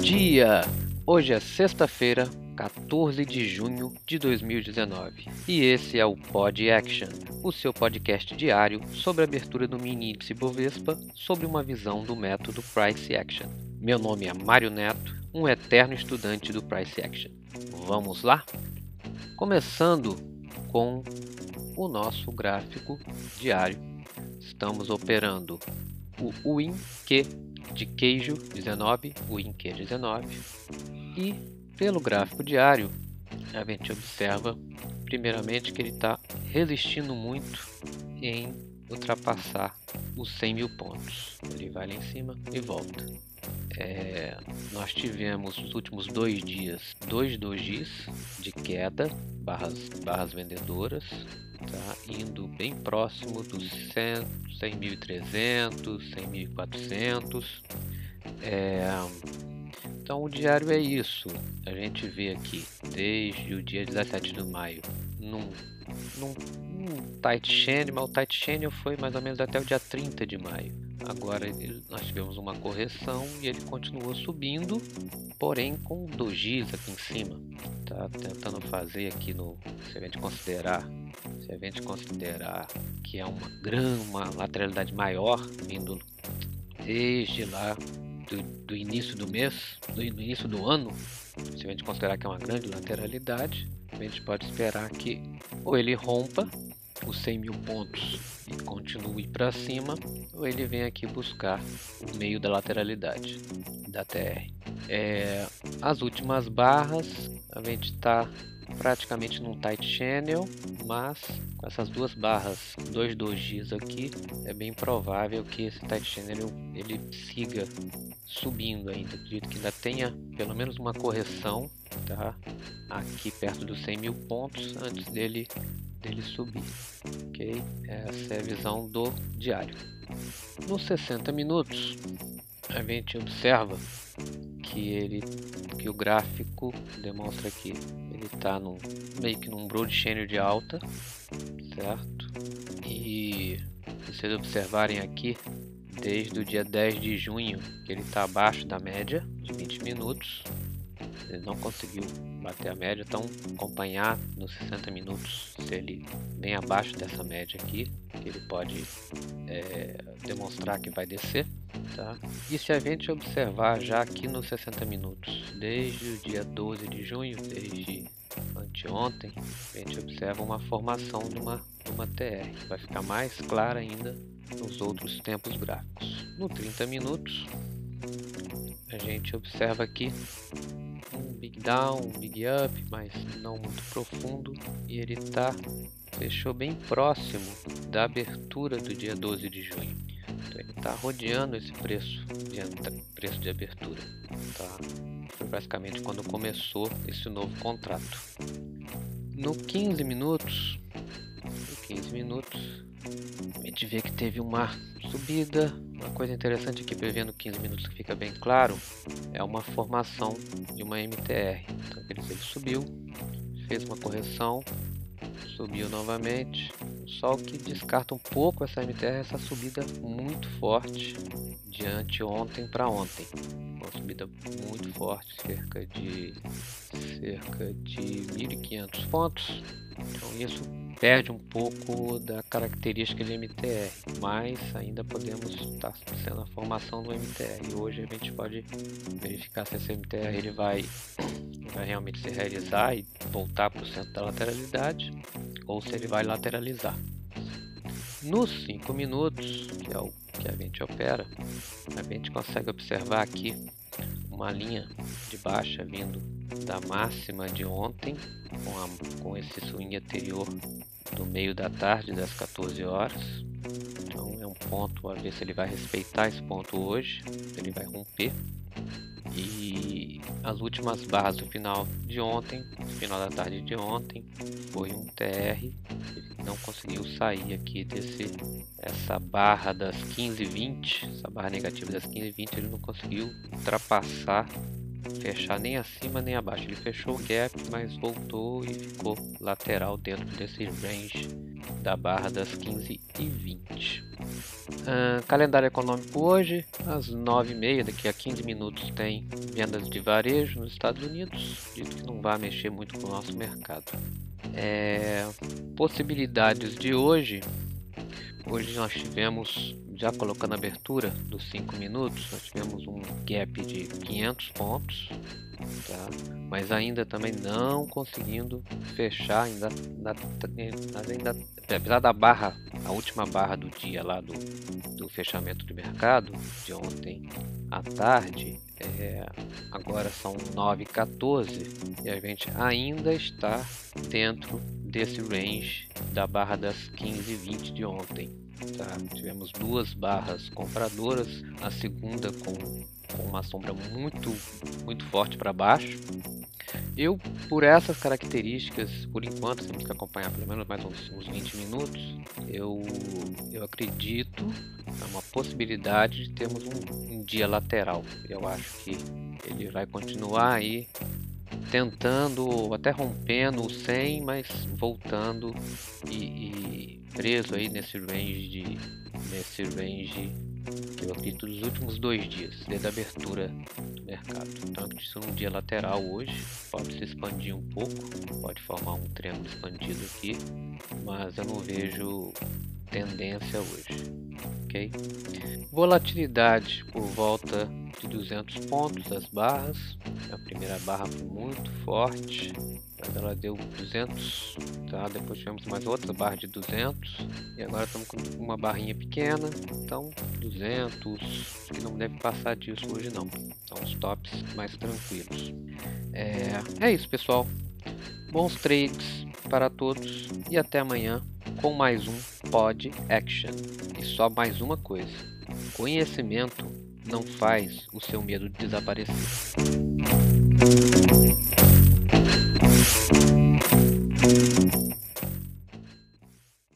dia! Hoje é sexta-feira, 14 de junho de 2019 e esse é o Pod Action, o seu podcast diário sobre a abertura do mini índice Bovespa sobre uma visão do método Price Action. Meu nome é Mário Neto, um eterno estudante do Price Action. Vamos lá? Começando com o nosso gráfico diário. Estamos operando o WinQ de queijo 19, WinQ 19 e pelo gráfico diário a gente observa primeiramente que ele está resistindo muito em ultrapassar os 100 mil pontos. Ele vai lá em cima e volta. É, nós tivemos nos últimos dois dias dois dojis de queda, barras, barras vendedoras, tá indo bem próximo dos 100, 100.300, 100.400. É, então o diário é isso. A gente vê aqui desde o dia 17 de maio num, num, num tight channel, mas o tight channel foi mais ou menos até o dia 30 de maio. Agora nós tivemos uma correção e ele continuou subindo, porém com dojis aqui em cima. Tá tentando fazer aqui no, se a gente considerar, se a gente considerar que é uma grande, uma lateralidade maior vindo desde lá do, do início do mês, do início do ano, se a gente considerar que é uma grande lateralidade, a gente pode esperar que ou ele rompa os 100 mil pontos e continue para cima, ou ele vem aqui buscar o meio da lateralidade da TR. É, as últimas barras, a gente está praticamente num tight channel, mas com essas duas barras, dois dojis aqui, é bem provável que esse tight channel ele siga subindo ainda. Acredito que ainda tenha pelo menos uma correção, tá? Aqui perto dos 100 mil pontos antes dele dele subir. Ok? Essa é a visão do diário. Nos 60 minutos, a gente observa que ele que o gráfico demonstra aqui ele está meio que num broad channel de alta certo e se vocês observarem aqui desde o dia 10 de junho que ele está abaixo da média de 20 minutos ele não conseguiu bater a média, então acompanhar nos 60 minutos se ele bem abaixo dessa média aqui, ele pode é, demonstrar que vai descer. Tá? E se a gente observar já aqui nos 60 minutos, desde o dia 12 de junho, desde anteontem, a gente observa uma formação de uma, de uma TR, vai ficar mais clara ainda nos outros tempos gráficos. No 30 minutos, a gente observa aqui um big down, um big up, mas não muito profundo, e ele tá fechou bem próximo da abertura do dia 12 de junho. Então ele está rodeando esse preço de, preço de abertura. Tá? Foi basicamente quando começou esse novo contrato. No 15 minutos, no 15 minutos, a gente vê que teve uma subida. Uma coisa interessante aqui, prevendo 15 minutos que fica bem claro, é uma formação de uma MTR. Então, quer ele subiu, fez uma correção, subiu novamente. Só que descarta um pouco essa MTR, essa subida muito forte de anteontem para ontem. Subida muito forte, cerca de cerca de 1.500 pontos. Então isso perde um pouco da característica de MTR, mas ainda podemos estar sendo a formação do MTR. Hoje a gente pode verificar se esse MTR ele vai, vai realmente se realizar e voltar para o centro da lateralidade ou se ele vai lateralizar. Nos 5 minutos, que é o que a gente opera, a gente consegue observar aqui uma linha de baixa vindo da máxima de ontem, com, a, com esse swing anterior do meio da tarde, das 14 horas. Então é um ponto a ver se ele vai respeitar esse ponto hoje, se ele vai romper. E as últimas barras do final de ontem, final da tarde de ontem, foi um TR. Ele não conseguiu sair aqui desse essa barra das 15,20, essa barra negativa das 15,20, ele não conseguiu ultrapassar fechar nem acima nem abaixo. Ele fechou o gap, mas voltou e ficou lateral dentro desse range da barra das 15 e 20. Uh, calendário econômico hoje, às 9h30, daqui a 15 minutos, tem vendas de varejo nos Estados Unidos. Dito que não vai mexer muito com o nosso mercado. É, possibilidades de hoje. Hoje nós tivemos, já colocando a abertura dos 5 minutos, nós tivemos um gap de 500 pontos tá? mas ainda também não conseguindo fechar, ainda, ainda, ainda, apesar da barra, a última barra do dia lá do, do fechamento do mercado, de ontem à tarde, é, agora são 9h14 e a gente ainda está dentro desse range da barra das 15h20 de ontem. Tá? Tivemos duas barras compradoras, a segunda com, com uma sombra muito, muito forte para baixo. Eu, por essas características, por enquanto, temos que acompanhar pelo menos mais uns, uns 20 minutos, eu, eu acredito é uma possibilidade de termos um, um dia lateral. Eu acho que ele vai continuar aí tentando, até rompendo o 100, mas voltando e, e, preso aí nesse range de nesse range eu acredito dos últimos dois dias, desde a abertura do mercado. Então isso num dia lateral hoje, pode se expandir um pouco, pode formar um triângulo expandido aqui, mas eu não vejo tendência hoje, ok? Volatilidade por volta de 200 pontos as barras, a primeira barra foi muito forte, ela deu 200, tá? Depois tivemos mais outra barra de 200 e agora estamos com uma barrinha pequena, então 200, que não deve passar disso hoje não. São os tops mais tranquilos. É, é isso, pessoal. Bons trades para todos e até amanhã com mais um Pod Action. E só mais uma coisa: conhecimento não faz o seu medo desaparecer.